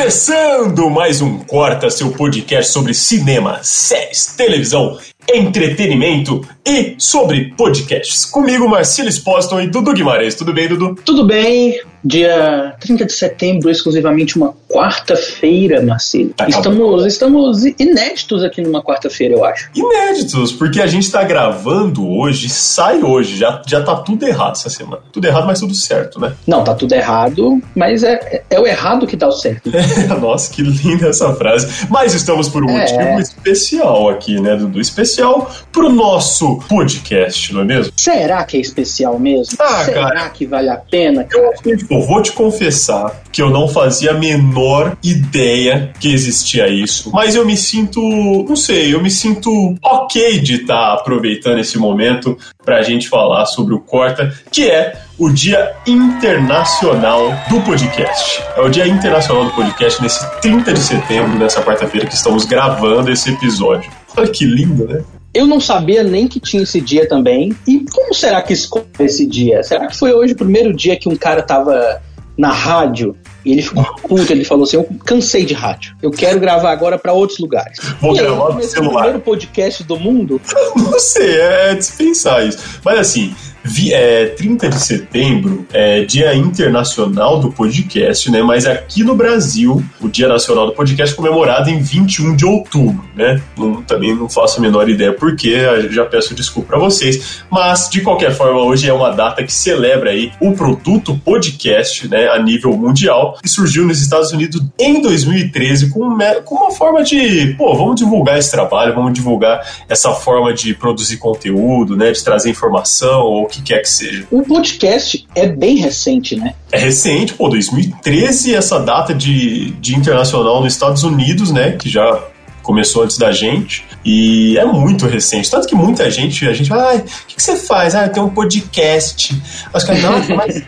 Começando mais um Corta, seu podcast sobre cinema, séries, televisão, entretenimento e sobre podcasts. Comigo, Marcelo Espósito e Dudu Guimarães. Tudo bem, Dudu? Tudo bem, dia 30 de setembro, exclusivamente uma quarta-feira, Marcelo. Tá estamos, estamos inéditos aqui numa quarta-feira, eu acho. Inéditos, porque a gente tá gravando hoje, sai hoje, já, já tá tudo errado essa semana. Tudo errado, mas tudo certo, né? Não, tá tudo errado, mas é, é o errado que dá o certo. Nossa, que linda essa frase. Mas estamos por um É. motivo especial aqui, né, Dudu? Especial pro nosso podcast, não é mesmo? Será que é especial mesmo? Ah, Será cara. que vale a pena, Eu, cara? eu vou te confessar que eu não fazia a menor ideia que existia isso, mas eu me sinto, não sei, eu me sinto ok de estar aproveitando esse momento pra gente falar sobre o Corta, que é o Dia Internacional do Podcast. É o Dia Internacional do Podcast nesse 30 de setembro, nessa quarta-feira que estamos gravando esse episódio. Olha que lindo, né? Eu não sabia nem que tinha esse dia também. E como será que escolhe esse dia? Será que foi hoje o primeiro dia que um cara tava na rádio e ele ficou puto, ele falou assim: Eu cansei de rádio. Eu quero gravar agora pra outros lugares. Vou e gravar no celular. o primeiro podcast do mundo. Não sei, é dispensar isso. Mas assim, vi- é, 30 de setembro é Dia Internacional do Podcast, né? Mas aqui no Brasil, o Dia Nacional do Podcast é comemorado em 21 de outubro, né? Não- também não faço a menor ideia por quê, eu já peço desculpa pra vocês. Mas, de qualquer forma, hoje é uma data que celebra aí o produto podcast, né? A nível mundial, que surgiu nos Estados Unidos em 2013 com, com uma forma de, pô, vamos divulgar esse trabalho, vamos divulgar essa forma de produzir conteúdo, né, de trazer informação ou que quer que seja. O podcast é bem recente, né? É recente, pô, 2013 essa data de, de internacional nos Estados Unidos, né, que já começou antes da gente e é muito recente, tanto que muita gente, a gente fala, ah, o que, que você faz? Ah, eu tenho um podcast. Acho que não, mas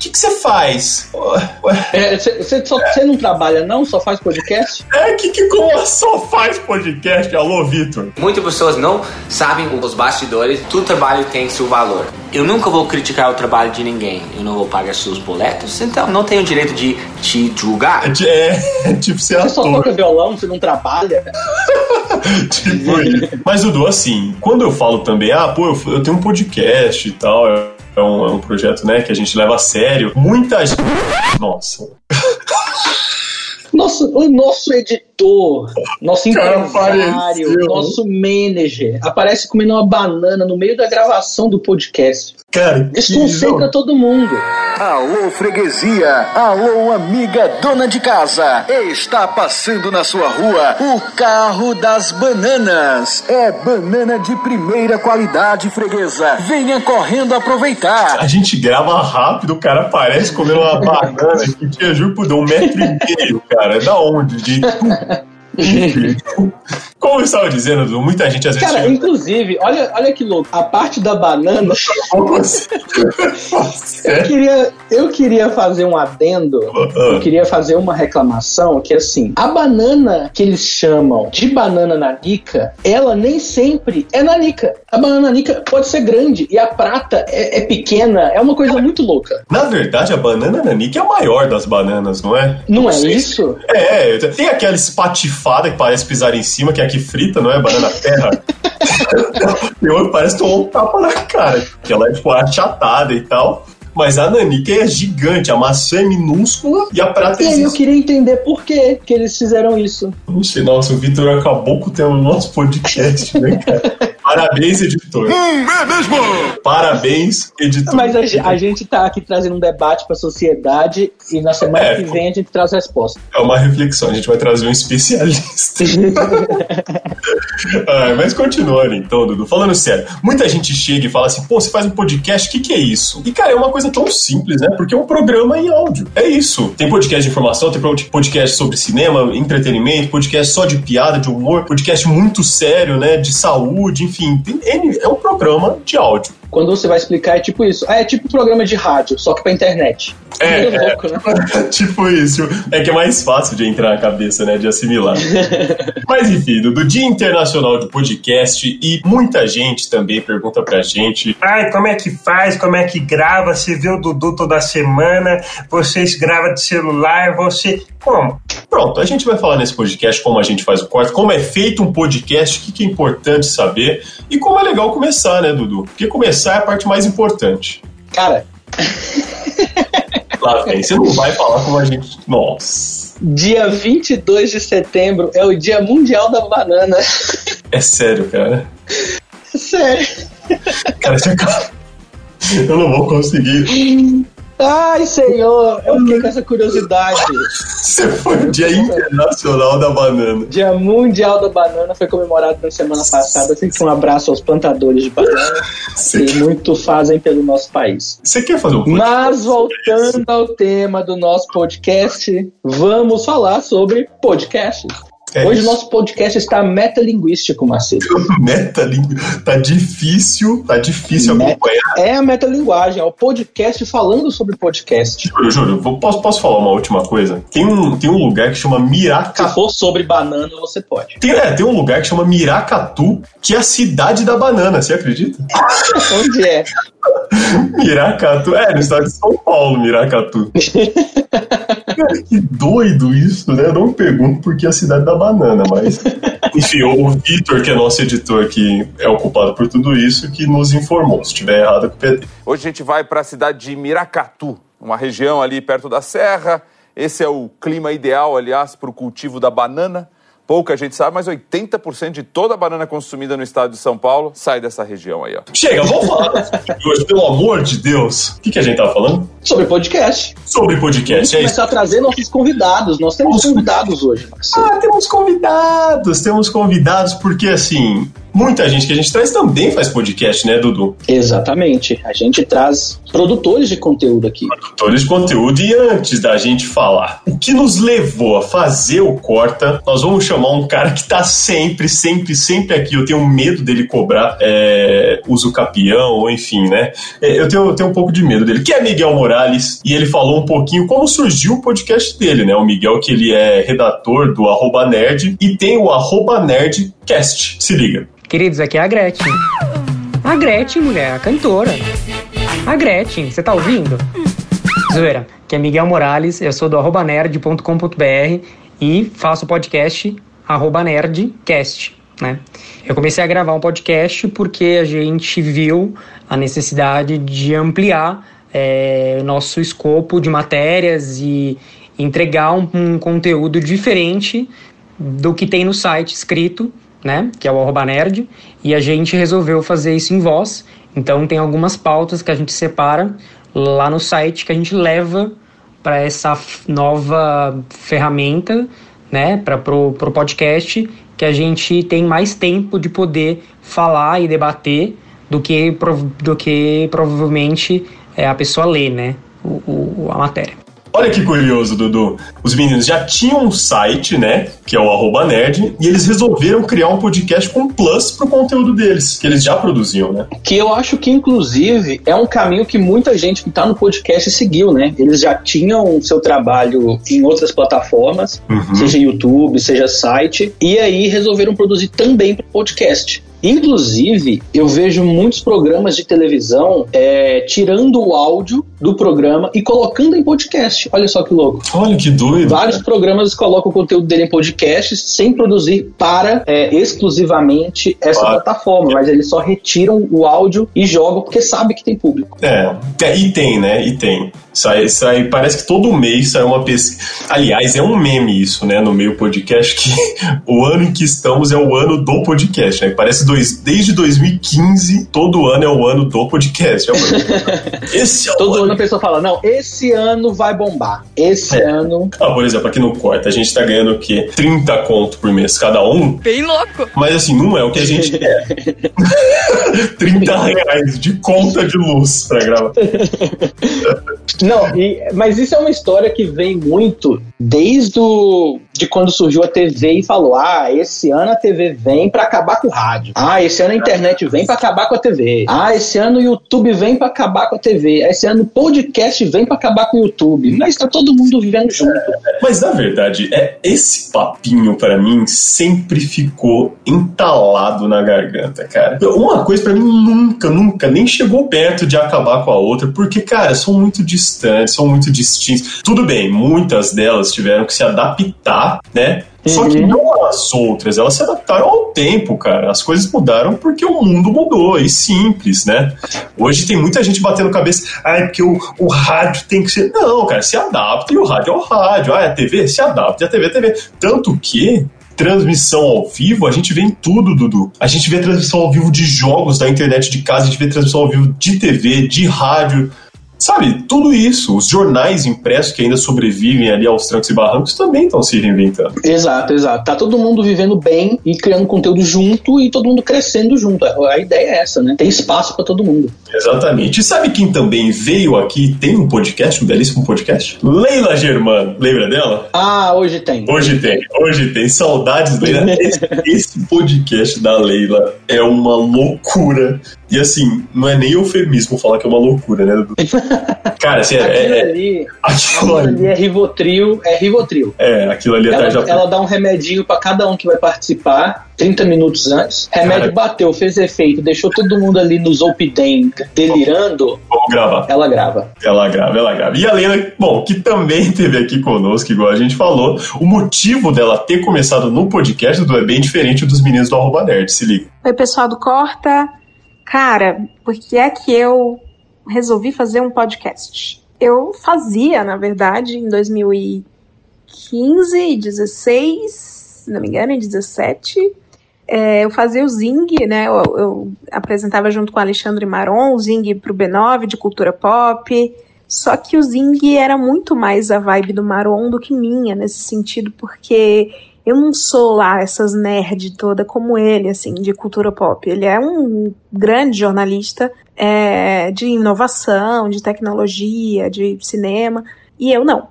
que, que você faz? Ué, Você não trabalha, não? Só faz podcast? É, que, que como só faz podcast? Alô, Vitor. Muitas pessoas não sabem os bastidores. Todo trabalho tem seu valor. Eu nunca vou criticar o trabalho de ninguém. Eu não vou pagar seus boletos, então não tenho o direito de te julgar. É, é, tipo ser Você só ator. toca violão, você não trabalha? Tipo, mas, Dudu, assim, quando eu falo também, ah, pô, eu, eu tenho um podcast e tal, é um, é um projeto, né, que a gente leva a sério. Muita gente. Nossa. Nosso, o nosso editor, nosso empresário, nosso manager aparece comendo uma banana no meio da gravação do podcast. Cara, que. Desconcentra todo mundo. Alô, freguesia! Alô, amiga dona de casa! Está passando na sua rua o carro das bananas. É banana de primeira qualidade, freguesa. Venha correndo aproveitar. A gente grava rápido, o cara aparece comendo uma banana que tinha, juro por um metro e meio, cara. Da onde? De... Como eu estava dizendo, muita gente às vezes Cara, chega- inclusive, olha, olha que louco. A parte da banana, eu queria, eu queria fazer um adendo. Eu queria fazer uma reclamação que assim, a banana que eles chamam de banana nanica, ela nem sempre é nanica. A banana nanica pode ser grande e a prata é, é pequena. É uma coisa muito louca. Na verdade, a banana nanica é a maior das bananas, não é? Não é sei isso? É, tem aquela espatifada que parece pisar em cima, que é a que frita, não é? Banana terra. Tem outra que parece tomar um tapa na cara, que ela é tipo achatada e tal. Mas a nanica é gigante, a maçã é minúscula e a prata E aí eu queria entender por que que eles fizeram isso. Nossa, o Vitor acabou com o tema do nosso podcast, né, cara? Parabéns, editor. Hum, é mesmo? Parabéns, editor. Mas a, a gente tá aqui trazendo um debate pra sociedade e na semana É. que vem a gente traz a resposta. É uma reflexão, a gente vai trazer um especialista. Ah, mas continuando então, Dudu. Falando sério, muita gente chega e fala assim: pô, você faz um podcast, o que, que é isso? E cara, é uma coisa tão simples, né? Porque é um programa em áudio. É isso. Tem podcast de informação, tem podcast sobre cinema, entretenimento, podcast só de piada, de humor, podcast muito sério, né? De saúde, enfim. Tem N- é um programa de áudio. Quando você vai explicar, é tipo isso. Ah, é tipo programa de rádio, só que pra internet. É, é. louco, né? tipo isso. É que é mais fácil de entrar na cabeça, né? De assimilar. Mas enfim, do, Dia Internacional do Podcast, e muita gente também pergunta pra gente. Ai, como é que faz? Como é que grava? Você vê o Dudu toda semana, vocês gravam de celular, você. Como? Pronto, a gente vai falar nesse podcast como a gente faz o corte, como é feito um podcast, o que, que é importante saber e como é legal começar, né, Dudu? Porque começar é a parte mais importante. Cara, Lá vem, você não vai falar como a gente. Nossa, dia 22 de setembro é o Dia Mundial da Banana. é sério, cara. Sério. Cara, você... eu não vou conseguir. Ai, senhor, eu fiquei com essa curiosidade. Você foi o Dia Internacional da Banana. Dia Mundial da Banana foi comemorado na semana passada. Fica um abraço aos plantadores de banana Você que muito fazem pelo nosso país. Você quer fazer um podcast? Mas voltando ao tema do nosso podcast, vamos falar sobre podcasts. É Hoje o nosso podcast está metalinguístico, Marcelo. Metalingu... Tá difícil, tá difícil acompanhar. É a metalinguagem, é o podcast falando sobre podcast. Juro, juro, vou- posso, posso falar uma última coisa? Tem um, tem um lugar que chama Se Miracatu. for sobre banana, você pode. Tem, é, tem um lugar que chama Miracatu, que é a cidade da banana, você acredita? Onde é? Miracatu, é, no estado de São Paulo, Miracatu. Cara, que doido isso, né? Eu não me pergunto por que a cidade da banana, mas. Enfim, o Vitor, que é nosso editor, que é o culpado por tudo isso, que nos informou. Se estiver errado, é dele. Hoje a gente vai para a cidade de Miracatu, uma região ali perto da serra. Esse é o clima ideal, aliás, para o cultivo da banana. Pouca gente sabe, mas 80% de toda a banana consumida no estado de São Paulo sai dessa região aí, ó. Chega, vamos falar hoje, pelo amor de Deus. O que, que a gente tava falando? Sobre podcast. Sobre Vamos podcast, é isso. começar a trazer nossos convidados. Nós temos convidados hoje, Marcelo. Ah, temos convidados, temos convidados, porque assim, muita gente que a gente traz também faz podcast, né, Dudu? Exatamente. A gente traz produtores de conteúdo aqui. Produtores de conteúdo. E antes da gente falar o que nos levou a fazer o Corta, nós vamos chamar um cara que tá sempre, sempre, sempre aqui. Eu tenho medo dele cobrar é, uso capião, ou enfim, né? É, eu, tenho, eu tenho um pouco de medo dele, que é Miguel Morales, e ele falou um pouquinho como surgiu o podcast dele, né? O Miguel, que ele é redator do Arroba Nerd e tem o Arroba Nerdcast. Se liga. Queridos, aqui é a Gretchen. A Gretchen, mulher, a cantora. A Gretchen, você tá ouvindo? Zoeira, que é Miguel Morales, eu sou do arroba nerd.com.br e faço podcast arroba nerdcast, né? Eu comecei a gravar um podcast porque a gente viu a necessidade de ampliar é, nosso escopo de matérias e entregar um, um conteúdo diferente do que tem no site escrito, né, que é o arroba nerd, e a gente resolveu fazer isso em voz. Então tem algumas pautas que a gente separa lá no site que a gente leva para essa nova ferramenta, né, para pro, pro podcast, que a gente tem mais tempo de poder falar e debater do que, do que provavelmente é, a pessoa lê, né, o, o- a matéria. Olha que curioso, Dudu. Os meninos já tinham um site, né? Que é o arroba nerd, e eles resolveram criar um podcast com plus pro conteúdo deles, que eles já produziam, né? Que eu acho que, inclusive, é um caminho que muita gente que tá no podcast seguiu, né? Eles já tinham seu trabalho em outras plataformas, Uhum. seja YouTube, seja site, e aí resolveram produzir também para podcast. Inclusive, eu vejo muitos programas de televisão é, tirando o áudio do programa e colocando em podcast. Olha só que louco. Olha que doido. Vários cara. programas colocam o conteúdo dele em podcast sem produzir para é, exclusivamente essa plataforma, mas eles só retiram o áudio e jogam porque sabe que tem público. É, e tem, né? E tem. Sai, sai, parece que todo mês sai uma pesquisa. Aliás, é um meme isso, né, no meio podcast, que o ano em que estamos é o ano do podcast, né? Parece dois, desde 2015, todo ano é o ano do podcast. É esse é todo ano, ano a pessoa fala, não, esse ano vai bombar. Esse é. ano. Ah, por exemplo, aqui no Corta, a gente tá ganhando o quê? 30 conto por mês cada um. Bem louco. Mas assim, não é o que a gente quer. 30 reais de conta de luz pra gravar. Não, e, mas isso é uma história que vem muito desde o, de quando surgiu a TV e falou: ah, esse ano a TV vem para acabar com o rádio. Ah, esse ano a internet vem para acabar com a TV. Ah, esse ano o YouTube vem para acabar com a TV. Esse ano o podcast vem para acabar com o YouTube. Mas tá todo mundo vivendo junto. Mas na verdade, é esse papinho para mim sempre ficou entalado na garganta, cara. Uma coisa para mim nunca, nunca nem chegou perto de acabar com a outra, porque cara, são muito distantes, são muito distintos. Tudo bem, muitas delas tiveram que se adaptar, né? Só que uhum. não as outras, elas se adaptaram ao tempo, cara. As coisas mudaram porque o mundo mudou, e simples, né? Hoje tem muita gente batendo cabeça, ah, é porque o, o rádio tem que ser. Não, cara, se adapta e o rádio é o rádio. Ah, é a TV? Se adapta e a TV é a TV. Tanto que transmissão ao vivo, a gente vê em tudo, Dudu. A gente vê transmissão ao vivo de jogos da internet de casa, a gente vê transmissão ao vivo de TV, de rádio. Sabe, tudo isso, os jornais impressos que ainda sobrevivem ali aos trancos e barrancos também estão se reinventando. Exato, exato. Tá todo mundo vivendo bem e criando conteúdo junto e todo mundo crescendo junto. A ideia é essa, né? Tem espaço para todo mundo. Exatamente. E sabe quem também veio aqui tem um podcast, um belíssimo podcast? Leila Germano. Lembra dela? Ah, hoje tem. Hoje tem, hoje tem. Saudades, Leila. esse, esse podcast da Leila é uma loucura. E assim, não é nem eufemismo falar que é uma loucura, né? Cara, assim, é, aquilo é, ali, aquilo ali é Rivotril, é Rivotril. É, aquilo ali ela, já. Ela dá um remedinho para cada um que vai participar 30 minutos antes. Remédio Cara, bateu, fez efeito, deixou todo mundo ali no Zolpidem delirando. Vamos gravar. Ela grava. Ela grava, ela grava. E a Leila, bom, que também esteve aqui conosco, igual a gente falou, o motivo dela ter começado no podcast do é bem diferente dos meninos do Arroba Nerd, se liga. Oi, pessoal do Corta. Cara, por que é que eu resolvi fazer um podcast? Eu fazia, na verdade, em 2015 e 16, se não me engano, em 17. É, eu fazia o Zing, né? Eu, eu, apresentava junto com o Alexandre Maron, o Zing pro B9 de cultura pop. Só que o Zing era muito mais a vibe do Maron do que minha, nesse sentido, porque eu não sou lá essas nerd toda como ele, assim, de cultura pop. Ele é um grande jornalista é, de inovação, de tecnologia, de cinema, e eu não.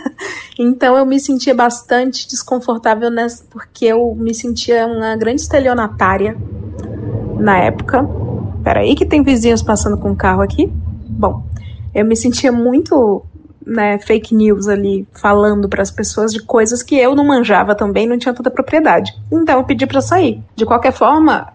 então eu me sentia bastante desconfortável nessa, porque eu me sentia uma grande estelionatária na época. Peraí que tem vizinhos passando com o carro aqui. Bom, eu me sentia muito né, fake news ali falando para as pessoas de coisas que eu não manjava também, não tinha tanta propriedade. Então eu pedi para sair. De qualquer forma,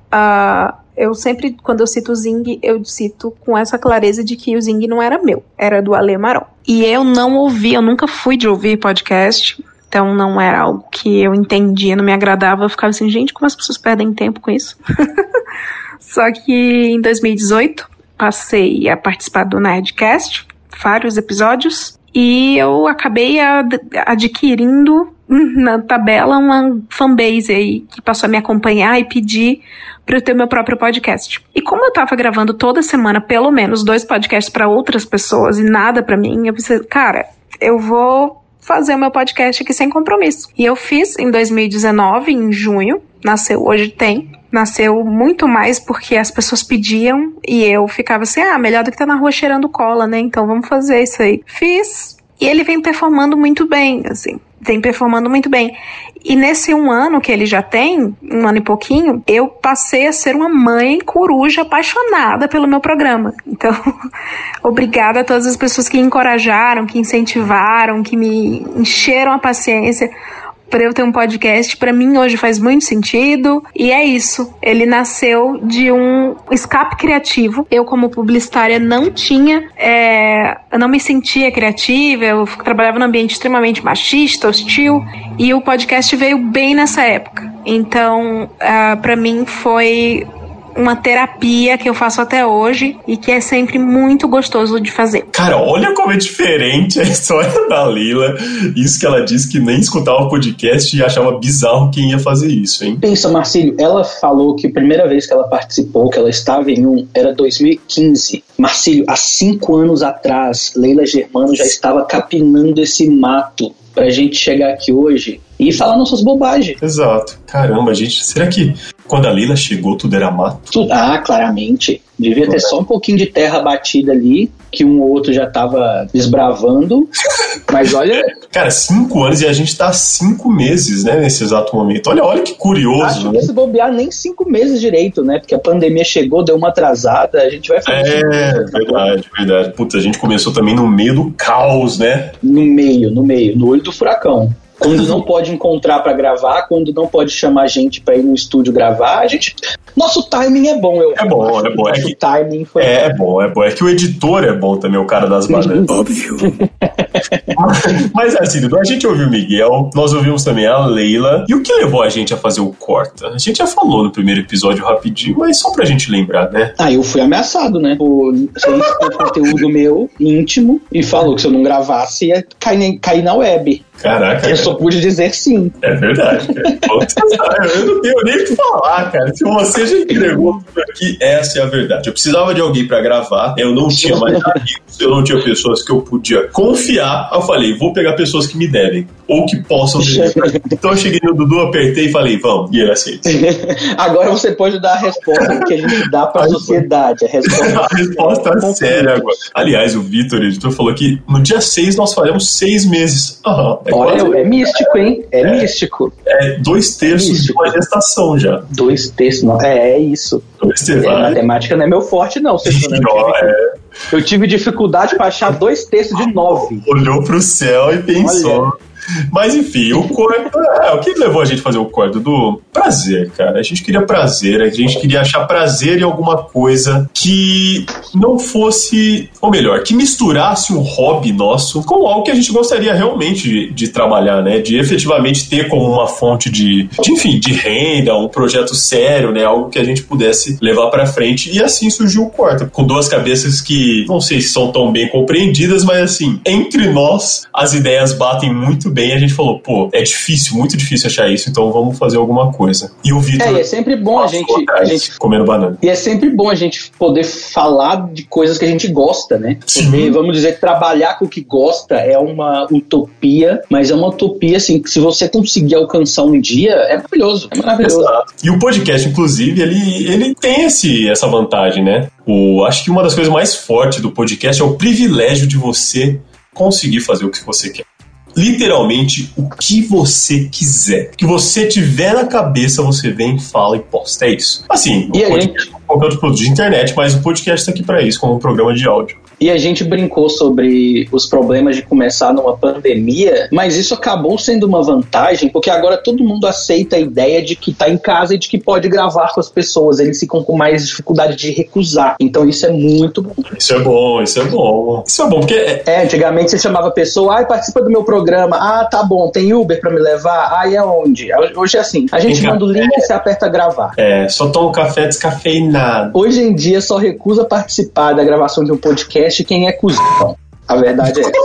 eu sempre, quando eu cito o Zing, eu cito com essa clareza de que o Zing não era meu, era do Ale Maron. E eu não ouvi, eu nunca fui de ouvir podcast, então não era algo que eu entendia, não me agradava. Eu ficava assim, gente, como as pessoas perdem tempo com isso? Só que em 2018 passei a participar do Nerdcast, vários episódios, e eu acabei ad adquirindo na tabela uma fanbase aí que passou a me acompanhar e pedir para eu ter meu próprio podcast. E como eu tava gravando toda semana pelo menos dois podcasts para outras pessoas e nada para mim, eu pensei, cara, eu vou fazer o meu podcast aqui sem compromisso. E eu fiz em 2019, em junho, nasceu Hoje Tem. Nasceu muito mais porque as pessoas pediam e eu ficava assim, ah, melhor do que estar tá na rua cheirando cola, né? Então vamos fazer isso aí. Fiz, e ele vem performando muito bem, assim vem performando muito bem. E nesse um ano que ele já tem, um ano e pouquinho, eu passei a ser uma mãe coruja apaixonada pelo meu programa. Então, obrigada a todas as pessoas que encorajaram, que incentivaram, que me encheram a paciência para eu ter um podcast, para mim hoje faz muito sentido. E é isso. Ele nasceu de um escape criativo. Eu, como publicitária, não tinha, é, eu não me sentia criativa, eu trabalhava num ambiente extremamente machista, hostil, e o podcast veio bem nessa época. Então, uh, é, para mim foi uma terapia que eu faço até hoje e que é sempre muito gostoso de fazer. Cara, olha como é diferente a história da Lila. Isso que ela disse que nem escutava o podcast e achava bizarro quem ia fazer isso, hein? Pensa, Marcílio, ela falou que a primeira vez que ela participou, que ela estava em um, era 2015. Marcílio, há cinco anos atrás, Leila Germano já estava capinando esse mato pra gente chegar aqui hoje e falar nossas bobagens. Exato. Caramba, gente, será que quando a Lila chegou tudo era mato? Ah, claramente. Devia ter só um pouquinho de terra batida ali, que um ou outro já tava desbravando. Mas olha. Cara, cinco anos e a gente tá há cinco meses, né, nesse exato momento. Olha, olha que curioso. Acho que se bobear nem cinco meses direito, né? Porque a pandemia chegou, deu uma atrasada, a gente vai fazer. É, verdade, verdade. Puta, a gente começou também no meio do caos, né? No meio, no meio, no olho do furacão. Quando não pode encontrar para gravar, quando não pode chamar gente para ir no estúdio gravar, a gente. Nosso timing é bom, eu É bom, é bom. É Nosso que- timing foi. É, é bom, é bom. É que o editor é bom também, o cara das bananas. Óbvio. Mas assim, a gente ouviu o Miguel, nós ouvimos também a Leila. E o que levou a gente a fazer o corta? A gente já falou no primeiro episódio rapidinho, mas só pra gente lembrar, né? Ah, eu fui ameaçado, né? Por você expor conteúdo meu íntimo e falou que se eu não gravasse ia cair, cair na web. Caraca, Eu só pude dizer sim. é verdade. cara. Eu não tenho nem o que falar, cara. Se você já entregou tudo aqui, essa é a verdade. Eu precisava de alguém pra gravar, eu não tinha mais amigos, eu não tinha pessoas que eu podia confiar. Eu falei, vou pegar pessoas que me devem, ou que possam dever. Então eu cheguei no Dudu, apertei e falei, vamos, e ele aceita. Agora você pode dar a resposta que a gente dá pra sociedade. A resposta, A resposta é séria agora. Aliás, o Vitor, editor, falou que no dia 6 nós faremos seis meses. Aham, Olha, quase- é místico, hein? É, místico. é dois terços de místico. uma gestação já. Dois textos, não. É, é isso. Dois É, terços. matemática não é meu forte, não. Você né? eu, Ó, tive, é, eu tive dificuldade pra achar dois textos de nove. olhou pro céu e pensou. Mas enfim, o corte. É, o que levou a gente a fazer o corte do prazer, cara? A gente queria prazer, a gente queria achar prazer em alguma coisa que não fosse, ou melhor, que misturasse um hobby nosso com algo que a gente gostaria realmente de, de trabalhar, né? De efetivamente ter como uma fonte de, de, enfim, de renda, um projeto sério, né? Algo que a gente pudesse levar pra frente. E assim surgiu o Corta, com duas cabeças que não sei se são tão bem compreendidas, mas assim, entre nós as ideias batem muito bem. A gente falou, pô, é difícil, muito difícil achar isso, então vamos fazer alguma coisa. E o Vitor. É, e é sempre bom a gente, a gente comendo banana. E é sempre bom a gente poder falar de coisas que a gente gosta, né? Sim. Porque, vamos dizer que trabalhar com o que gosta é uma utopia, mas é uma utopia, assim, que se você conseguir alcançar um dia, é maravilhoso. É maravilhoso. Exato. E o podcast, inclusive, ele, ele tem esse, essa vantagem, né? O, acho que uma das coisas mais fortes do podcast é o privilégio de você conseguir fazer o que você quer. Literalmente o que você quiser. O que você tiver na cabeça, você vem, fala e posta. É isso. Assim, E o podcast é qualquer outro produto de internet, mas o podcast está aqui para isso, como um programa de áudio. E a gente brincou sobre os problemas de começar numa pandemia, mas isso acabou sendo uma vantagem, porque agora todo mundo aceita a ideia de que tá em casa e de que pode gravar com as pessoas. Eles ficam com mais dificuldade de recusar. Então isso é muito bom. Isso é bom, isso é bom. Isso é bom, porque é, É, antigamente você chamava a pessoa, ai, participa do meu programa. Ah, tá bom, tem Uber pra me levar? Ai, é onde? Hoje é assim, a gente Tem manda o link e você aperta gravar. é, só toma um café descafeinado. Hoje em dia só recusa participar da gravação de um podcast quem é cuzão. A verdade é essa.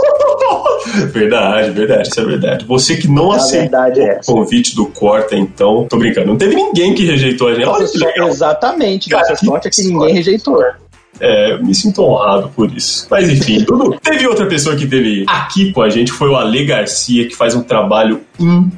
Verdade, verdade, isso é verdade. Você que não A aceitou é o convite do Corta, então. Tô brincando, não teve ninguém que rejeitou a gente. Olha que legal. exatamente, Cara, nossa sorte é que sorte. ninguém rejeitou. É, me sinto honrado por isso. Mas enfim. Teve outra pessoa que teve aqui com a gente, foi o Ale Garcia, que faz um trabalho incrível.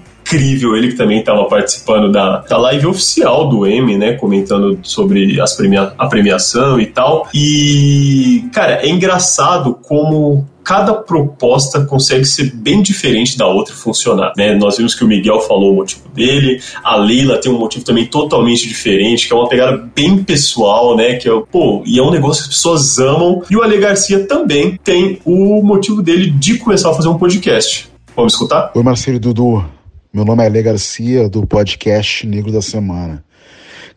Ele que também estava participando da, da live oficial do M, né? Comentando sobre as premia a premiação e tal. E, cara, é engraçado como cada proposta consegue ser bem diferente da outra e funcionar, né? Nós vimos que o Miguel falou o motivo dele, a Leila tem um motivo também totalmente diferente, que é uma pegada bem pessoal, né? Que é, pô, e é um negócio que as pessoas amam. E o Ale Garcia também tem o motivo dele de começar a fazer um podcast. Vamos escutar? Oi, Marcelo Dudu. Meu nome é Ale Garcia, do podcast Negro da Semana.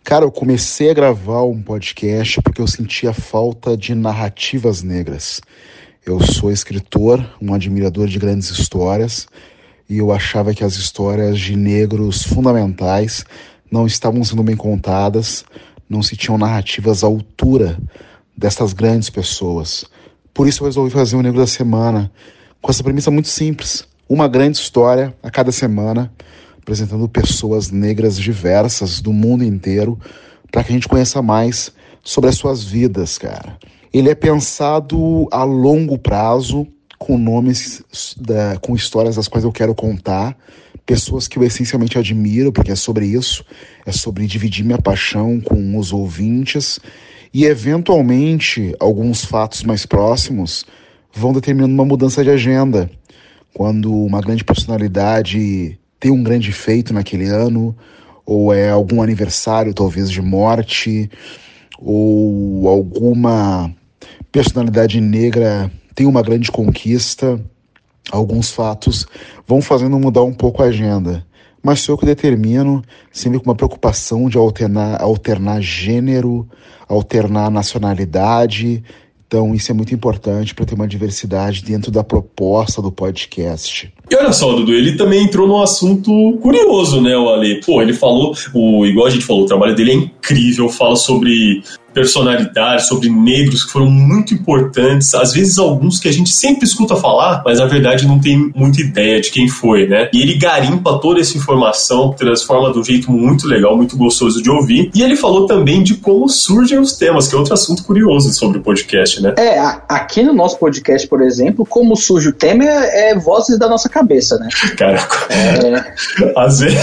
Cara, eu comecei a gravar um podcast porque eu sentia falta de narrativas negras. Eu sou escritor, um admirador de grandes histórias, e eu achava que as histórias de negros fundamentais não estavam sendo bem contadas, não se tinham narrativas à altura dessas grandes pessoas. Por isso eu resolvi fazer o Negro da Semana, com essa premissa muito simples. Uma grande história a cada semana, apresentando pessoas negras diversas do mundo inteiro, para que a gente conheça mais sobre as suas vidas, cara. Ele é pensado a longo prazo, com nomes, da, com histórias das quais eu quero contar, pessoas que eu essencialmente admiro, porque é sobre isso, é sobre dividir minha paixão com os ouvintes e, eventualmente, alguns fatos mais próximos vão determinando uma mudança de agenda. Quando uma grande personalidade tem um grande feito naquele ano, ou é algum aniversário, talvez, de morte, ou alguma personalidade negra tem uma grande conquista, alguns fatos vão fazendo mudar um pouco a agenda. Mas sou eu que determino, sempre com uma preocupação de alternar, alternar gênero, alternar nacionalidade. Então, isso é muito importante para ter uma diversidade dentro da proposta do podcast. E olha só, Dudu, ele também entrou num assunto curioso, né, o Ale? Pô, ele falou, o, igual a gente falou, o trabalho dele é incrível, fala sobre personalidades, sobre negros que foram muito importantes, às vezes alguns que a gente sempre escuta falar, mas na verdade não tem muita ideia de quem foi, né? E ele garimpa toda essa informação, transforma de um jeito muito legal, muito gostoso de ouvir. E ele falou também de como surgem os temas, que é outro assunto curioso sobre o podcast, né? É, aqui no nosso podcast, por exemplo, como surge o tema é, é vozes da nossa cabeça, né? Cara, é... às, vezes,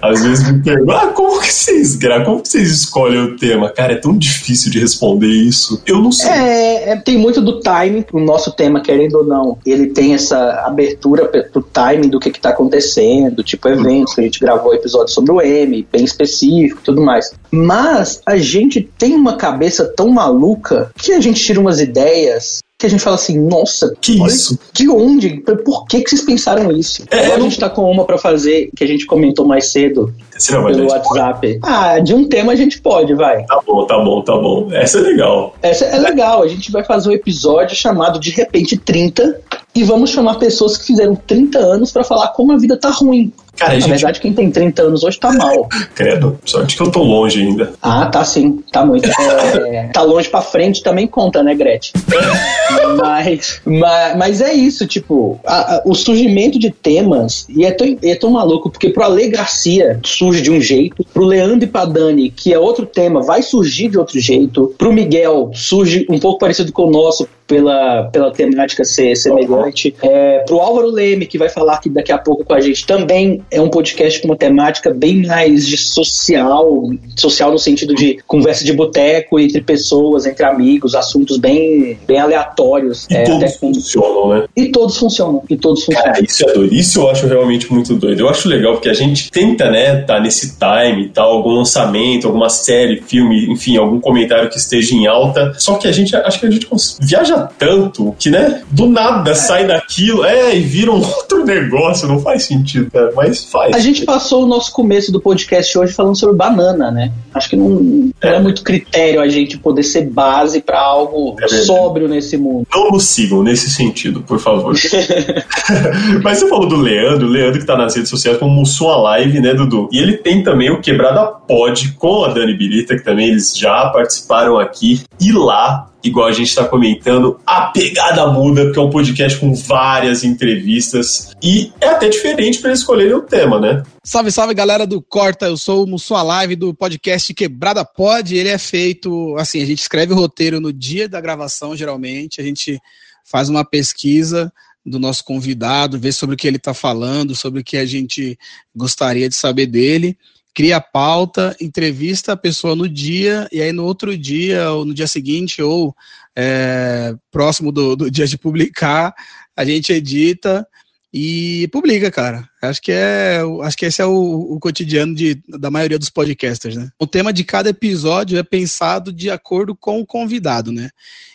às vezes me perguntam, ah, como que vocês gravam? Como que vocês escolhem o tema? Cara, é tão difícil difícil de responder isso. Eu não sei. É, é, tem muito do timing. O nosso tema, querendo ou não, ele tem essa abertura pro timing do que, que tá acontecendo, tipo eventos, que a gente gravou episódio sobre o M, bem específico tudo mais. Mas a gente tem uma cabeça tão maluca que a gente tira umas ideias que a gente fala assim, nossa, que isso? De onde? Por que, que vocês pensaram isso? É, a gente tá com uma para fazer que a gente comentou mais cedo não, pelo WhatsApp. Ah, de um tema a gente pode, vai. Tá bom, tá bom, tá bom. Essa é legal. Essa é legal. A gente vai fazer um episódio chamado De Repente 30 e vamos chamar pessoas que fizeram 30 anos para falar como a vida tá ruim. Cara, Na gente... verdade, quem tem 30 anos hoje tá mal. Credo, sorte que eu tô longe ainda. Ah, tá sim, tá muito. É, tá longe pra frente também conta, né, Gretchen? mas, mas, mas é isso, tipo, a, a, o surgimento de temas, e é tão, é tão maluco, porque pro Ale Garcia surge de um jeito, pro Leandro e pra Dani, que é outro tema, vai surgir de outro jeito, pro Miguel surge um pouco parecido com o nosso, pela, pela temática ser semelhante. É, pro Álvaro Leme, que vai falar aqui daqui a pouco com a gente, também é um podcast com uma temática bem mais de social, social no sentido de conversa de boteco entre pessoas, entre amigos, assuntos bem, bem aleatórios. E é, todos com... funcionam, né? E todos funcionam, e todos funcionam. Cara, isso é doido, isso eu acho realmente muito doido. Eu acho legal porque a gente tenta, né, tá nesse time e tal, algum lançamento, alguma série, filme, enfim, algum comentário que esteja em alta, só que a gente, acho que a gente viaja viaja tanto que, né, do nada é. sai daquilo, é, e vira um outro negócio, não faz sentido, cara, mas faz. A gente passou o nosso começo do podcast hoje falando sobre banana, né? Acho que não, não é. é muito critério a gente poder ser base para algo é sóbrio nesse mundo. Não nos sigam nesse sentido, por favor. mas você falou do Leandro, o Leandro que tá nas redes sociais como Mussum Live, né, Dudu? E ele tem também o Quebrada Pod com a Dani Birita, que também eles já participaram aqui. E lá igual a gente está comentando, a pegada muda, porque é um podcast com várias entrevistas e é até diferente para escolherem o tema, né? Salve, salve galera do Corta, eu sou o Mussua Live do podcast Quebrada Pod. Ele é feito, assim, a gente escreve o roteiro no dia da gravação, geralmente, a gente faz uma pesquisa do nosso convidado, vê sobre o que ele está falando, sobre o que a gente gostaria de saber dele cria a pauta, entrevista a pessoa no dia, e aí no outro dia, ou no dia seguinte, ou é, próximo do, do dia de publicar, a gente edita e publica, cara. Acho que é, acho que esse é o, o, cotidiano de, da maioria dos podcasters, né? O tema de cada episódio é pensado de acordo com o convidado, né?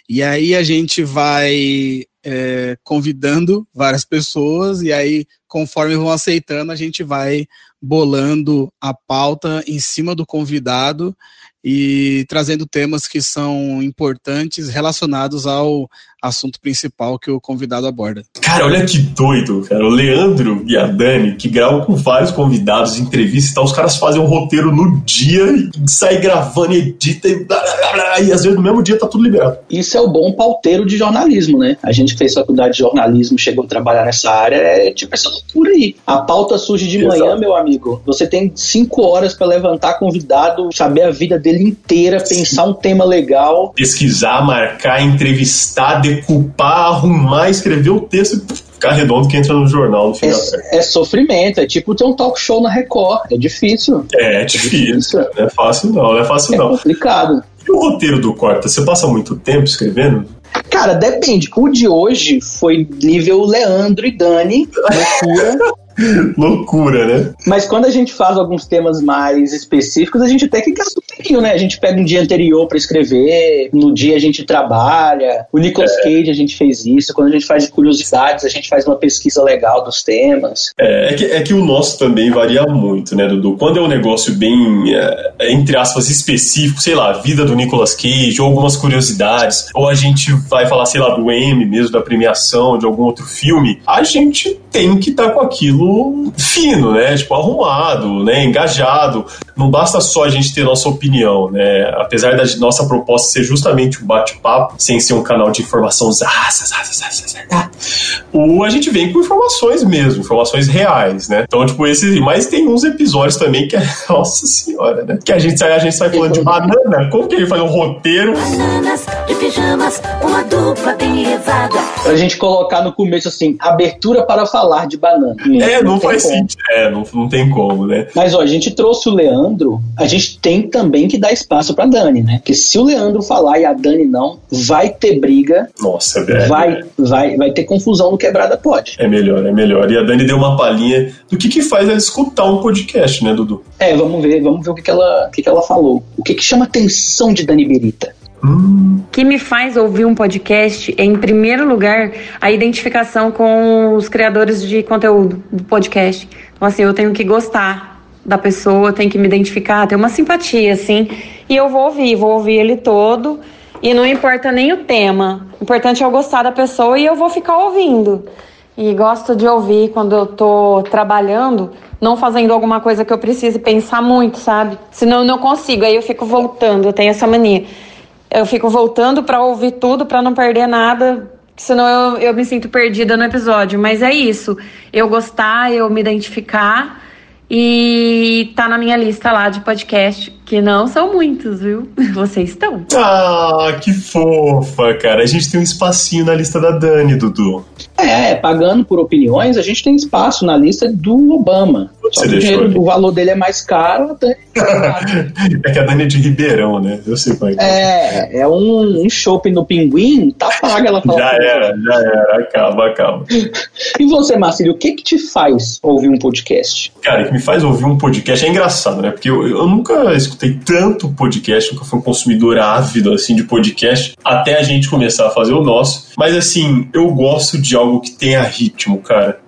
E aí a gente vai é, convidando várias pessoas e aí conforme vão aceitando, a gente vai bolando a pauta em cima do convidado e trazendo temas que são importantes relacionados ao assunto principal que o convidado aborda. Cara, olha que doido, cara. O Leandro e a Dani, que gravam com vários convidados, entrevistas e tal, os caras fazem um roteiro no dia e sai gravando, edita e, blá, blá, blá, e às vezes no mesmo dia tá tudo liberado. Isso é o bom pauteiro de jornalismo, né? A gente fez faculdade de jornalismo, chegou a trabalhar nessa área, é tipo essa loucura aí. A pauta surge de Exato. manhã, meu amigo. Você tem cinco horas para levantar convidado, saber a vida dele inteira, pensar um tema legal. Pesquisar, marcar, entrevistar, decupar, arrumar, escrever o texto ficar redondo que entra no jornal no final. É, é sofrimento, é tipo ter um talk show na Record. É difícil. É, difícil. Não é fácil não, não é fácil É não. complicado. E o roteiro do Corta, você passa muito tempo escrevendo? Cara, depende. O de hoje foi nível Leandro e Dani, loucura. Loucura, né? Mas quando a gente faz alguns temas mais específicos, a gente até que gasta né? A gente pega um dia anterior pra escrever, no dia a gente trabalha. O Nicolas Cage a gente fez isso. Quando a gente faz de curiosidades, a gente faz uma pesquisa legal dos temas. É, é que, é que o nosso também varia muito, né, Dudu? Quando é um negócio bem, é, entre aspas, específico, sei lá, a vida do Nicolas Cage, ou algumas curiosidades, ou a gente vai falar, sei lá, do M mesmo, da premiação, de algum outro filme, a gente tem que estar com aquilo fino, né? Tipo, arrumado, né? Engajado. Não basta só a gente ter nossa opinião, né? Apesar da nossa proposta ser justamente um bate-papo, sem ser um canal de informação. o, a gente vem com informações mesmo, informações reais, né? Então, tipo, esse. Mas tem uns episódios também que é. Nossa senhora, né? Que a gente sai, a gente sai falando de banana. Como que ele faz um roteiro? Bananas de pijamas, uma dupla bem levada. Pra gente colocar no começo assim, abertura para falar de banana. É, não, tem faz sentido. É, não, não tem como, né? Mas ó, a gente trouxe o Leandro, a gente tem também que dar espaço pra Dani, né? Porque se o Leandro falar e a Dani não, vai ter briga, Nossa, velho. vai, vai, vai ter confusão no quebrada pode. É melhor, é melhor. E a Dani deu uma palhinha do que, que faz ela escutar um podcast, né, Dudu? É, vamos ver, vamos ver o que, que, ela, o que, que ela falou. O que, que chama atenção de Dani Berita? Hum. O que me faz ouvir um podcast é, em primeiro lugar, a identificação com os criadores de conteúdo do podcast. Então, assim, eu tenho que gostar da pessoa, tenho que me identificar, ter uma simpatia, assim, e eu vou ouvir, vou ouvir ele todo, e não importa nem o tema. O importante é eu gostar da pessoa e eu vou ficar ouvindo. E gosto de ouvir quando eu tô trabalhando, não fazendo alguma coisa que eu precise pensar muito, sabe? Senão eu não consigo, aí eu fico voltando, eu tenho essa mania. Eu fico voltando pra ouvir tudo, pra não perder nada, senão eu, eu me sinto perdida no episódio. Mas é isso, eu gostar, eu me identificar e tá na minha lista lá de podcast, que não são muitos, viu? Vocês estão. Ah, que fofa, cara. A gente tem um espacinho na lista da Dani, Dudu. É, pagando por opiniões, a gente tem espaço na lista do Obama. Só Você que o, o valor dele é mais caro, a Dani É que a Dani é de Ribeirão, né? Eu sei como é que é. É, é um, um shopping no Pinguim, tá paga, ela. Já era, já era. Acaba, acaba. E você, Marcelo, o que que te faz ouvir um podcast? Cara, o que me faz ouvir um podcast é engraçado, né? Porque eu, eu nunca escutei tanto podcast, nunca fui um consumidor ávido, assim, de podcast, até a gente começar a fazer o nosso. Mas, assim, eu gosto de algo que tenha ritmo, cara.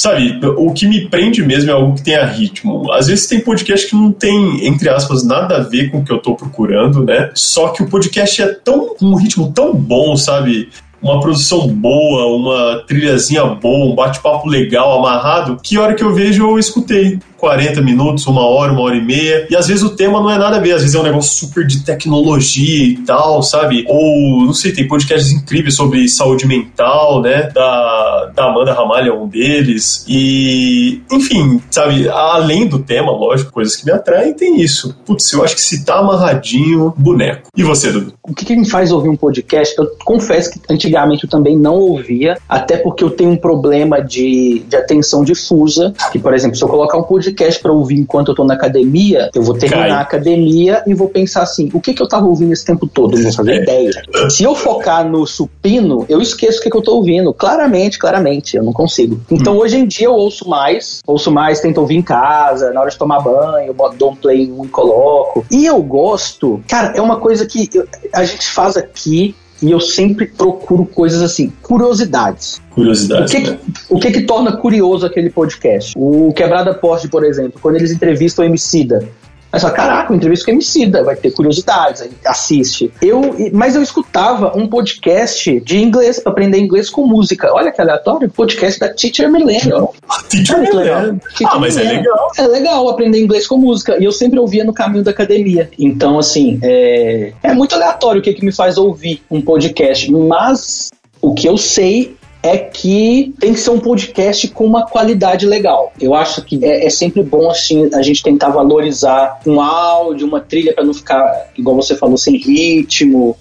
Sabe, o que me prende mesmo é algo que tenha ritmo. Às vezes tem podcast que não tem, entre aspas, nada a ver com o que eu tô procurando, né? Só que o podcast é tão um ritmo tão bom, sabe? Uma produção boa, uma trilhazinha boa, um bate-papo legal, amarrado, que hora que eu vejo eu escutei. 40 minutos, uma hora, uma hora e meia. E às vezes o tema não é nada a ver, às vezes é um negócio super de tecnologia e tal, sabe? Ou, não sei, tem podcasts incríveis sobre saúde mental, né? Da, da Amanda Ramalho é um deles. E, enfim, sabe? Além do tema, lógico, coisas que me atraem, tem isso. Putz, eu acho que se tá amarradinho, boneco. E você, Dudu? O que, que me faz ouvir um podcast? Eu confesso que antigamente eu também não ouvia, até porque eu tenho um problema de, de atenção difusa. Que, por exemplo, se eu colocar um podcast para ouvir enquanto eu tô na academia, eu vou terminar Cai. a academia e vou pensar assim: o que, que eu tava ouvindo esse tempo todo? Não vou fazer ideia. Se eu focar no supino, eu esqueço o que, que eu tô ouvindo. Claramente, claramente, eu não consigo. Então hoje em dia eu ouço mais, ouço mais, tento ouvir em casa, na hora de tomar banho, eu boto- dou um play em um e coloco. E eu gosto, cara, é uma coisa que eu- a gente faz aqui e eu sempre procuro coisas assim, curiosidades. Curiosidades. O que, né? o que que torna curioso aquele podcast? O Quebrada Poste, por exemplo, quando eles entrevistam o Emicida. Aí fala, caraca, uma entrevista com Emicida, vai ter curiosidades, assiste. Eu, mas eu escutava um podcast de inglês, aprender inglês com música. Olha que aleatório, podcast da Teacher Millennial. Teacher. Millennial. Ah, mas é legal. É legal aprender inglês com música. E eu sempre ouvia no caminho da academia. Então, assim, é, é muito aleatório o que, que me faz ouvir um podcast. Mas o que eu sei é que tem que ser um podcast com uma qualidade legal. Eu acho que é, é sempre bom assim a gente tentar valorizar um áudio, uma trilha para não ficar igual você falou sem ritmo,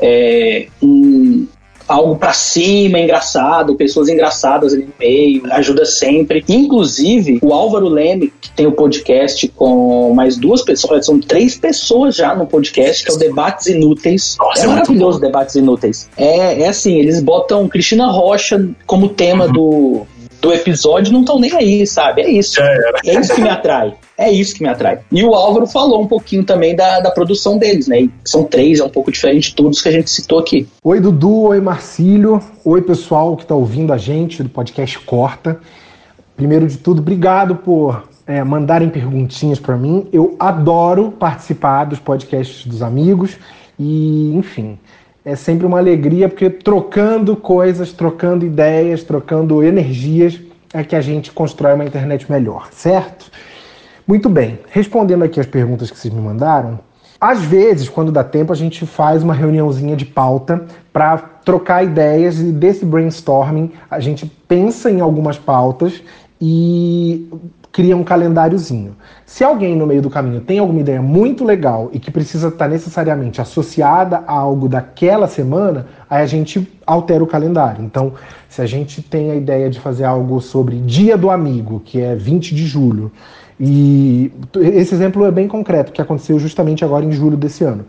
é, um, algo pra cima, engraçado, pessoas engraçadas ali no meio, ajuda sempre. Inclusive, o Álvaro Leme, que tem o podcast com mais duas pessoas, são três pessoas já no podcast, que é o Debates Inúteis. Nossa, é é maravilhoso Debates Inúteis. É, é assim, eles botam Cristina Rocha como tema do, do episódio, não estão nem aí, sabe? É isso. É isso que me atrai. É isso que me atrai. E o Álvaro falou um pouquinho também da, da produção deles, né? E são três, é um pouco diferente de todos que a gente citou aqui. Oi, Dudu. Oi, Marcílio. Oi, pessoal que está ouvindo a gente do podcast Corta. Primeiro de tudo, obrigado por é, mandarem perguntinhas para mim. Eu adoro participar dos podcasts dos amigos e, enfim, é sempre uma alegria porque trocando coisas, trocando ideias, trocando energias é que a gente constrói uma internet melhor, certo? Muito bem, respondendo aqui as perguntas que vocês me mandaram, às vezes, quando dá tempo, a gente faz uma reuniãozinha de pauta para trocar ideias e desse brainstorming a gente pensa em algumas pautas e cria um calendáriozinho. Se alguém no meio do caminho tem alguma ideia muito legal e que precisa estar necessariamente associada a algo daquela semana, aí a gente altera o calendário. Então, se a gente tem a ideia de fazer algo sobre Dia do Amigo, que é 20 de julho, e esse exemplo é bem concreto, que aconteceu justamente agora em julho desse ano.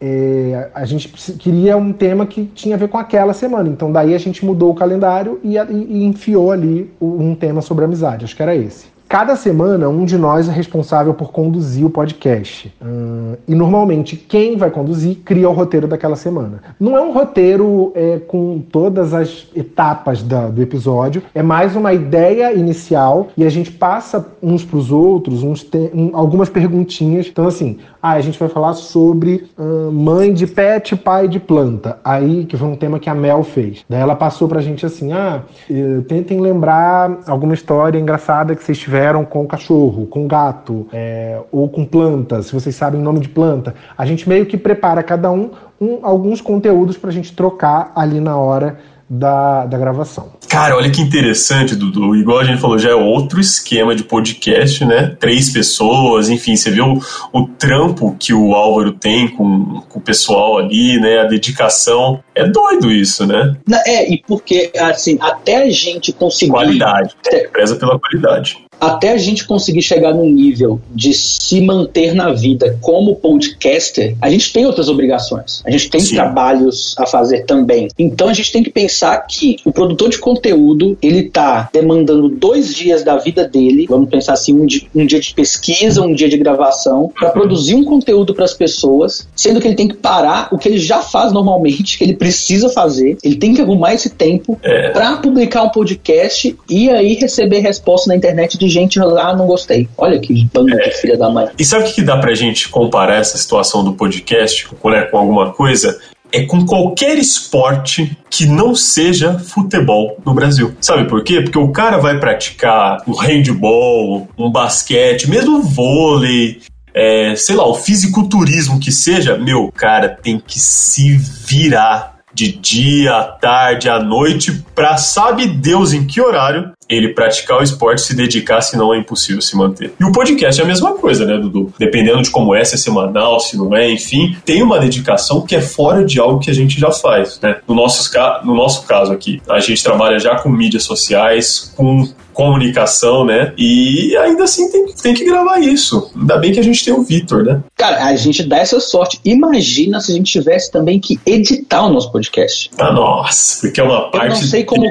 É, a gente queria um tema que tinha a ver com aquela semana, então daí a gente mudou o calendário e, e enfiou ali um tema sobre amizade, acho que era esse. Cada semana, um de nós é responsável por conduzir o podcast. Hum, e normalmente, quem vai conduzir cria o roteiro daquela semana. Não é um roteiro é, com todas as etapas da, do episódio, é mais uma ideia inicial e a gente passa uns para os outros uns te, um, algumas perguntinhas. Então, assim, ah, a gente vai falar sobre hum, mãe de pet, pai de planta. Aí, que foi um tema que a Mel fez. Daí ela passou pra gente assim: ah, eh, tentem lembrar alguma história engraçada que vocês tiveram com cachorro, com gato, é, ou com planta, se vocês sabem o nome de planta. A gente meio que prepara cada um, um alguns conteúdos pra gente trocar ali na hora da, da gravação. Cara, olha que interessante, Dudu. Igual a gente falou, já é outro esquema de podcast, né? Três pessoas, enfim, você viu o, o trampo que o Álvaro tem com, com o pessoal ali, né? A dedicação. É doido isso, né? É, e porque, assim, até a gente conseguir. Qualidade. Preza pela qualidade até a gente conseguir chegar num nível de se manter na vida como podcaster, a gente tem outras obrigações. A gente tem Sim. trabalhos a fazer também. Então a gente tem que pensar que o produtor de conteúdo, ele tá demandando dois dias da vida dele, vamos pensar assim, um dia, um dia de pesquisa, um dia de gravação, para produzir um conteúdo para as pessoas, sendo que ele tem que parar o que ele já faz normalmente, que ele precisa fazer, ele tem que arrumar esse tempo é. para publicar um podcast e aí receber resposta na internet de gente lá, não gostei. Olha que bando é. de filha da mãe. E sabe o que dá pra gente comparar essa situação do podcast com, né, com alguma coisa? É com qualquer esporte que não seja futebol no Brasil. Sabe por quê? Porque o cara vai praticar um handball, um basquete, mesmo vôlei, é, sei lá, o fisiculturismo que seja, meu, cara tem que se virar de dia, à tarde, à noite, pra sabe Deus em que horário ele praticar o esporte, se dedicar, senão é impossível se manter. E o podcast é a mesma coisa, né, Dudu? Dependendo de como é, se é semanal, se não é, enfim, tem uma dedicação que é fora de algo que a gente já faz, né? No nosso, no nosso caso aqui, a gente trabalha já com mídias sociais, com comunicação, né? E ainda assim tem, tem que gravar isso. Ainda bem que a gente tem o Vitor, né? Cara, a gente dá essa sorte. Imagina se a gente tivesse também que editar o nosso podcast. Ah, nossa, porque é uma parte. Eu não sei como,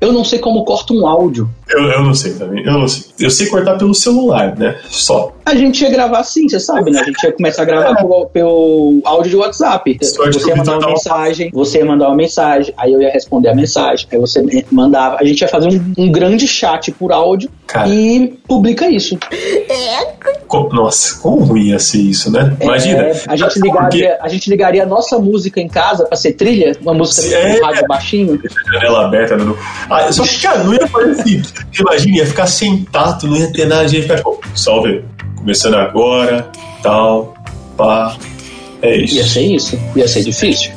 eu não sei como corta um áudio áudio. Eu, eu não sei também, eu não sei. Eu sei cortar pelo celular, né? Só. A gente ia gravar assim, você sabe, né? A gente ia começar a gravar É. pelo, pelo áudio de WhatsApp. Sorte Você ia mandar uma tava- mensagem, você ia mandar uma mensagem, aí eu ia responder a mensagem, aí você mandava. A gente ia fazer um, um grande chat por áudio Cara. e publica isso. Co- Nossa, como ruim ia ser isso, né? Imagina. É, a, gente ligaria, a gente ligaria a nossa música em casa pra ser trilha, uma música É. de rádio baixinho. Janela aberta, Dudu. Ah, só que, cara, não ia fazer assim. Imagina, ia ficar sem tato, não ia ter nada, a gente ficar, tipo, salve, começando agora, tal, pá. É isso. Ia ser isso, ia ser difícil.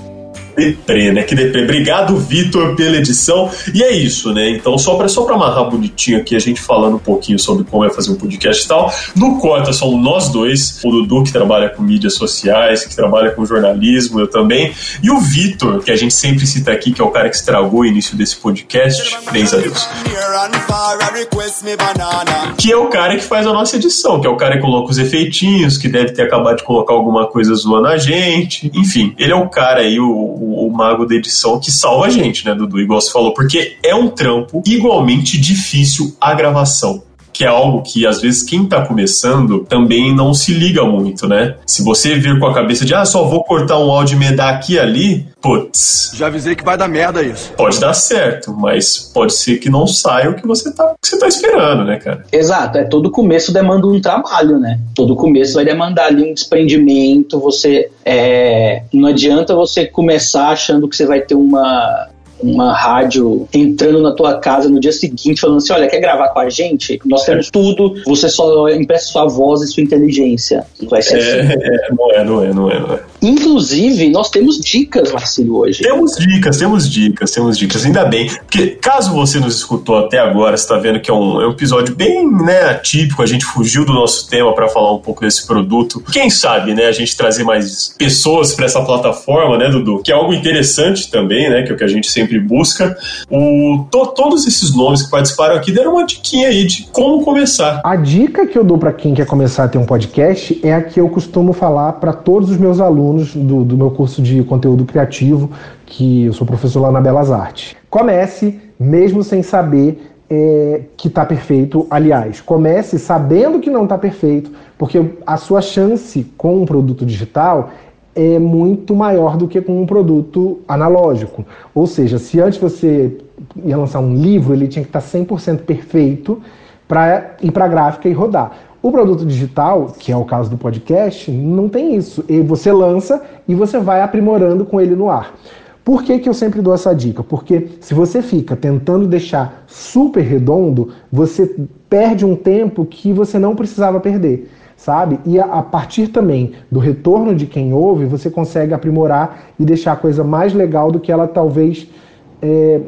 Deprê, né? Que deprê. Obrigado, Vitor, pela edição. E é isso, né? Então, só pra, só pra amarrar bonitinho aqui, a gente falando um pouquinho sobre como é fazer um podcast e tal. No Corta são nós dois. O Dudu, que trabalha com mídias sociais, que trabalha com jornalismo, eu também. E o Vitor, que a gente sempre cita aqui, que é o cara que estragou o início desse podcast. Bens a Deus. Que é o cara que faz a nossa edição, que é o cara que coloca os efeitinhos, que deve ter acabado de colocar alguma coisa zoando a gente. Enfim, ele é o cara aí, o, o, mago da edição, que salva a gente, né, Dudu? Igual você falou, porque é um trampo igualmente difícil a gravação. Que é algo que, às vezes, quem tá começando também não se liga muito, né? Se você vir com a cabeça de, ah, só vou cortar um áudio e emendar aqui e ali, putz. Já avisei que vai dar merda isso. Pode dar certo, mas pode ser que não saia o que você tá, que você tá esperando, né, cara? Exato, é todo começo demanda um trabalho, né? Todo começo vai demandar ali um desprendimento. Você é, não adianta você começar achando que você vai ter uma uma rádio entrando na tua casa no dia seguinte falando assim, olha, quer gravar com a gente? Nós temos tudo, você só empresta sua voz e sua inteligência. Não vai ser assim. É, é, não é, não é, não é, não é. Inclusive, nós temos dicas, Marcelo, hoje. Temos dicas, temos dicas, temos dicas. Ainda bem, porque caso você nos escutou até agora, você tá vendo que é um, é um episódio bem né, atípico, a gente fugiu do nosso tema para falar um pouco desse produto. Quem sabe, né, a gente trazer mais pessoas para essa plataforma, né, Dudu? Que é algo interessante também, né, que é o que a gente sempre busca. O, to, todos esses nomes que participaram aqui deram uma diquinha aí de como começar. A dica que eu dou para quem quer começar a ter um podcast é a que eu costumo falar para todos os meus alunos do, do meu curso de conteúdo criativo, que eu sou professor lá na Belas Artes. Comece mesmo sem saber é, que está perfeito. Aliás, comece sabendo que não está perfeito, porque a sua chance com um produto digital é muito maior do que com um produto analógico. Ou seja, se antes você ia lançar um livro, ele tinha que estar 100% perfeito para ir para a gráfica e rodar. O produto digital, que é o caso do podcast, não tem isso. E você lança e você vai aprimorando com ele no ar. Por que, que eu sempre dou essa dica? Porque se você fica tentando deixar super redondo, você perde um tempo que você não precisava perder sabe? E a, partir também do retorno de quem ouve, você consegue aprimorar e deixar a coisa mais legal do que ela talvez é,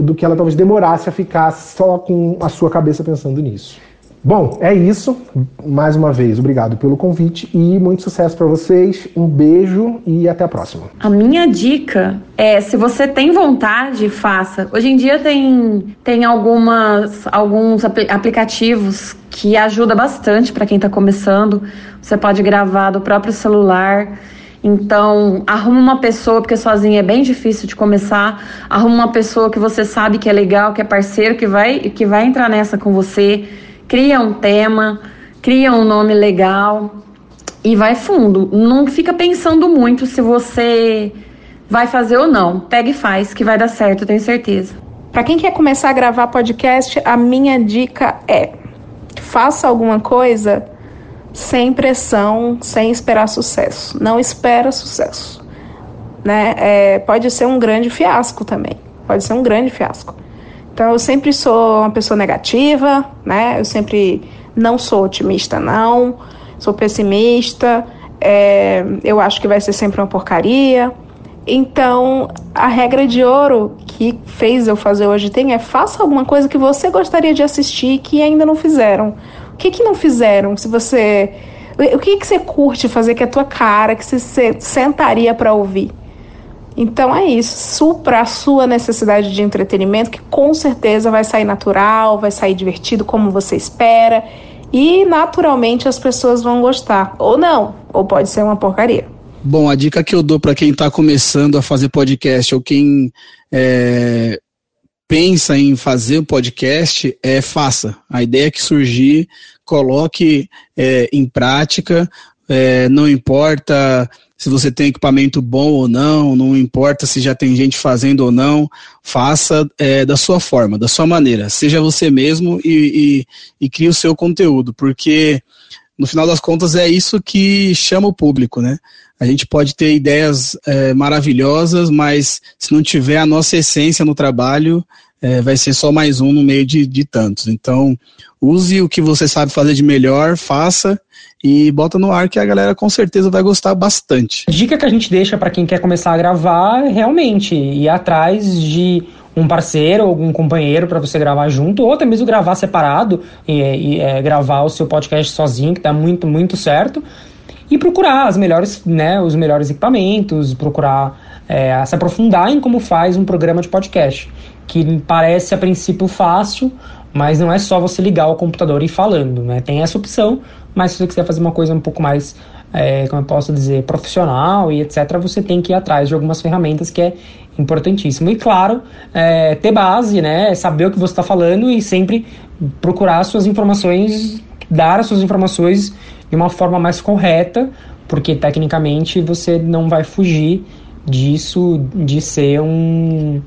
do que ela talvez demorasse a ficar só com a sua cabeça pensando nisso. Bom, é isso. Mais uma vez, obrigado pelo convite e muito sucesso para vocês. Um beijo e até a próxima. A minha dica é, se você tem vontade, faça. Hoje em dia tem, tem algumas, alguns apl aplicativos que ajuda bastante para quem está começando. Você pode gravar do próprio celular. Então, arruma uma pessoa, porque sozinha é bem difícil de começar. Arruma uma pessoa que você sabe que é legal, que é parceiro, que vai, que vai entrar nessa com você. Cria um tema, cria um nome legal e vai fundo. Não fica pensando muito se você vai fazer ou não. Pega e faz, que vai dar certo, tenho certeza. Para quem quer começar a gravar podcast, a minha dica é: faça alguma coisa sem pressão, sem esperar sucesso. Não espera sucesso. Né? É, pode ser um grande fiasco também. Pode ser um grande fiasco. Então eu sempre sou uma pessoa negativa, né? Eu sempre não sou otimista, não. Sou pessimista. É, eu acho que vai ser sempre uma porcaria. Então, a regra de ouro que fez eu fazer hoje tem é faça alguma coisa que você gostaria de assistir que ainda não fizeram. O que que não fizeram? Se você o que que você curte fazer que é a tua cara, que você sentaria para ouvir? Então é isso, supra a sua necessidade de entretenimento, que com certeza vai sair natural, vai sair divertido como você espera, e naturalmente as pessoas vão gostar. Ou não, ou pode ser uma porcaria. Bom, a dica que eu dou para quem está começando a fazer podcast ou quem é, pensa em fazer um podcast, é faça. A ideia que surgir, coloque é, em prática. É, não importa se você tem equipamento bom ou não, não importa se já tem gente fazendo ou não, faça é, da sua forma, da sua maneira. Seja você mesmo e, e, e crie o seu conteúdo, porque no final das contas é isso que chama o público, né? A gente pode ter ideias é, maravilhosas, mas se não tiver a nossa essência no trabalho, é, vai ser só mais um no meio de, de tantos. Então, use o que você sabe fazer de melhor, faça e bota no ar que a galera com certeza vai gostar bastante. Dica que a gente deixa para quem quer começar a gravar é realmente ir atrás de um parceiro ou algum companheiro para você gravar junto, ou até mesmo gravar separado e, e é, gravar o seu podcast sozinho, que dá muito, muito certo. E procurar as melhores, né, os melhores equipamentos, procurar é, se aprofundar em como faz um programa de podcast, que parece a princípio fácil, mas não é só você ligar o computador e ir falando, né? Tem essa opção, mas se você quiser fazer uma coisa um pouco mais, é, como eu posso dizer, profissional e etc., você tem que ir atrás de algumas ferramentas que é importantíssimo. E claro, é, ter base, né? Saber o que você está falando e sempre procurar suas informações, dar as suas informações de uma forma mais correta, porque tecnicamente você não vai fugir disso de ser um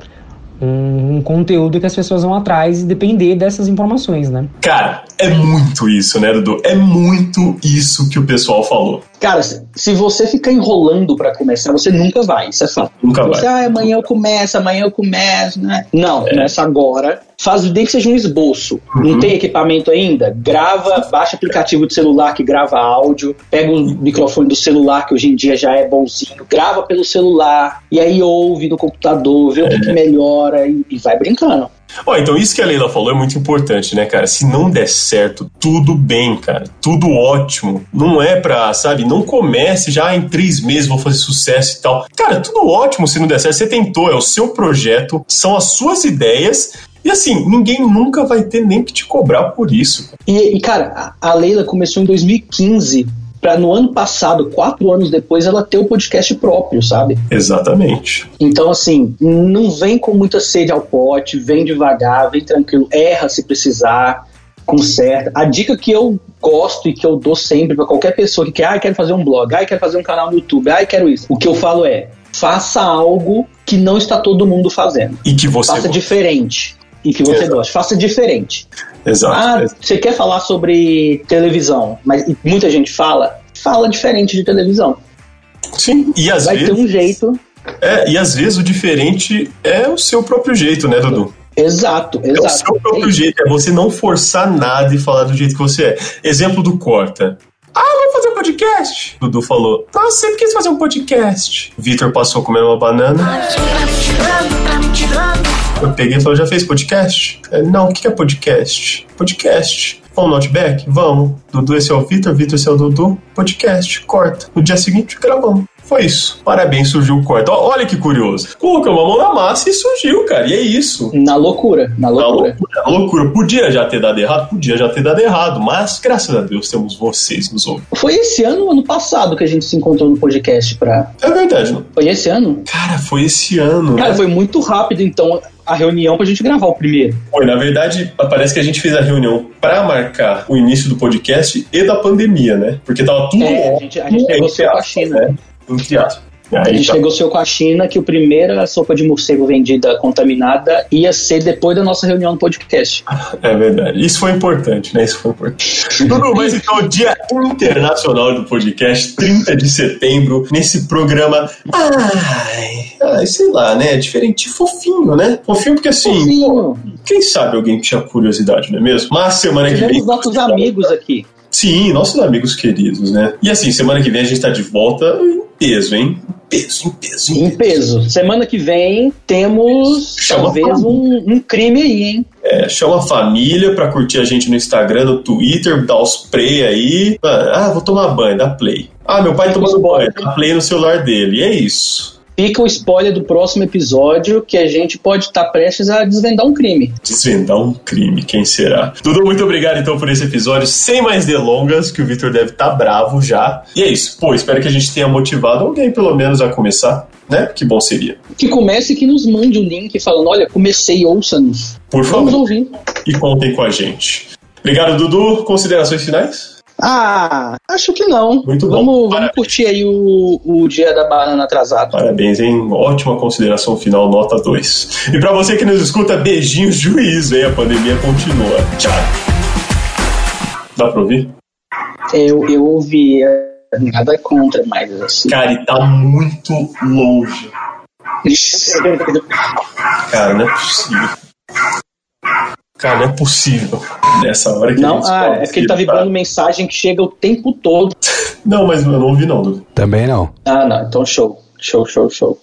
um, um, conteúdo que as pessoas vão atrás e depender dessas informações, né? Cara, é muito isso, né, Dudu? É muito isso que o pessoal falou. Cara, se você ficar enrolando para começar, você nunca vai, isso é fato. Nunca você, vai. Ah, amanhã eu começo, amanhã eu começo, né? Não, é. começa agora. Faz nem que seja um esboço. Uhum. Não tem equipamento ainda? Grava, baixa aplicativo de celular que grava áudio, pega o microfone do celular, que hoje em dia já é bonzinho, grava pelo celular, e aí ouve no computador, vê o que, que melhora e, e vai brincando. Ó, então isso que a Leila falou é muito importante, né, cara? Se não der certo, tudo bem, cara. Tudo ótimo. Não é pra, sabe, não comece já em três meses vou fazer sucesso e tal. Cara, tudo ótimo se não der certo. Você tentou, é o seu projeto, são as suas ideias. E assim, ninguém nunca vai ter nem que te cobrar por isso. E, e cara, a Leila começou em 2015 para no ano passado, quatro anos depois, ela ter o podcast próprio, sabe? Exatamente. Então, assim, não vem com muita sede ao pote, vem devagar, vem tranquilo, erra se precisar, conserta. A dica que eu gosto e que eu dou sempre para qualquer pessoa que quer, ah, quero fazer um blog, ah, quero fazer um canal no YouTube, ah, quero isso. O que eu falo é, faça algo que não está todo mundo fazendo. E que você faça diferente. E que você Exato. gosta. Faça diferente. Exato. Ah, você quer falar sobre televisão, mas muita gente fala, fala diferente de televisão. Sim, e às Vai vezes. ter um jeito. É, e às vezes o diferente é o seu próprio jeito, né, Dudu? Exato, É o exato. seu próprio É jeito, é você não forçar nada e falar do jeito que você é. Exemplo do Corta. Ah, vamos fazer um podcast? Dudu falou. Ah, eu sempre quis fazer um podcast. Vitor passou comendo uma banana. Eu peguei e falei, já fez podcast? Ele, não, o que é podcast? Podcast. Vamos no Outback? Vamos. Dudu, esse é o Vitor, Vitor, esse é o Dudu. Podcast, corta. No dia seguinte, gravamos. Foi isso. Parabéns, surgiu o corta. Ó, Olha que curioso. Colocamos a mão na massa e surgiu, cara. E é isso. Na loucura, na loucura. Na loucura. Podia já ter dado errado? Podia já ter dado errado. Mas, graças a Deus, temos vocês nos ouvindo. Foi esse ano ano passado que a gente se encontrou no podcast pra. É verdade, não? Foi esse ano? Cara, foi esse ano. Cara, né? foi muito rápido, então, a reunião pra gente gravar o primeiro. Foi, na verdade, parece que a gente fez a reunião pra marcar o início do podcast e da pandemia, né? Porque tava tudo É, a gente, a gente negociou com a China. né? Entre aspas. A Aí gente tá. negociou com a China que o primeira sopa de morcego vendida contaminada ia ser depois da nossa reunião no podcast. É verdade. Isso foi importante, né? Isso foi importante. Dudu, mas então, Dia Internacional do Podcast, 30 de setembro, nesse programa. Ai, ai, sei lá, né? Diferente, fofinho, né? Fofinho porque assim. Fofinho. Quem sabe alguém tinha curiosidade, não é mesmo? Mas semana que vem. Tivemos nossos amigos aqui. Sim, nossos amigos queridos, né? E assim, semana que vem a gente tá de volta peso, hein? Em peso, em peso. Em peso. Semana que vem temos Chama talvez um, um crime aí, hein? É, chama a família pra curtir a gente no Instagram, no Twitter, dá os play aí. Ah, vou tomar banho, dá play. Ah, meu pai tomando banho, dá play no celular dele. E é isso. Fica o spoiler do próximo episódio que a gente pode estar prestes a desvendar um crime. Desvendar um crime, quem será? Dudu, muito obrigado então por esse episódio. Sem mais delongas, que o Victor deve estar bravo já. E é isso. Pô, espero que a gente tenha motivado alguém, pelo menos, a começar. né? Que bom seria. Que comece e que nos mande o link falando: olha, comecei, ouça-nos. Por favor. Vamos ouvir. E contem com a gente. Obrigado, Dudu. Considerações finais? Ah, acho que não. Muito bom. Vamos, vamos curtir aí o, o dia da banana atrasado. Parabéns, hein? Ótima consideração final, nota 2. E pra você que nos escuta, beijinhos juízo, hein? A pandemia continua. Tchau. Dá pra ouvir? Eu, eu ouvi, é, nada contra, mas assim. Cara, e tá muito longe. Cara, não é possível. Cara, não é possível. Nessa hora que Não, a gente ah, é porque ele tá que vibrando mensagem que chega o tempo todo. Não, mas eu não ouvi não. Também não. Ah, não, então show. Show, show, show.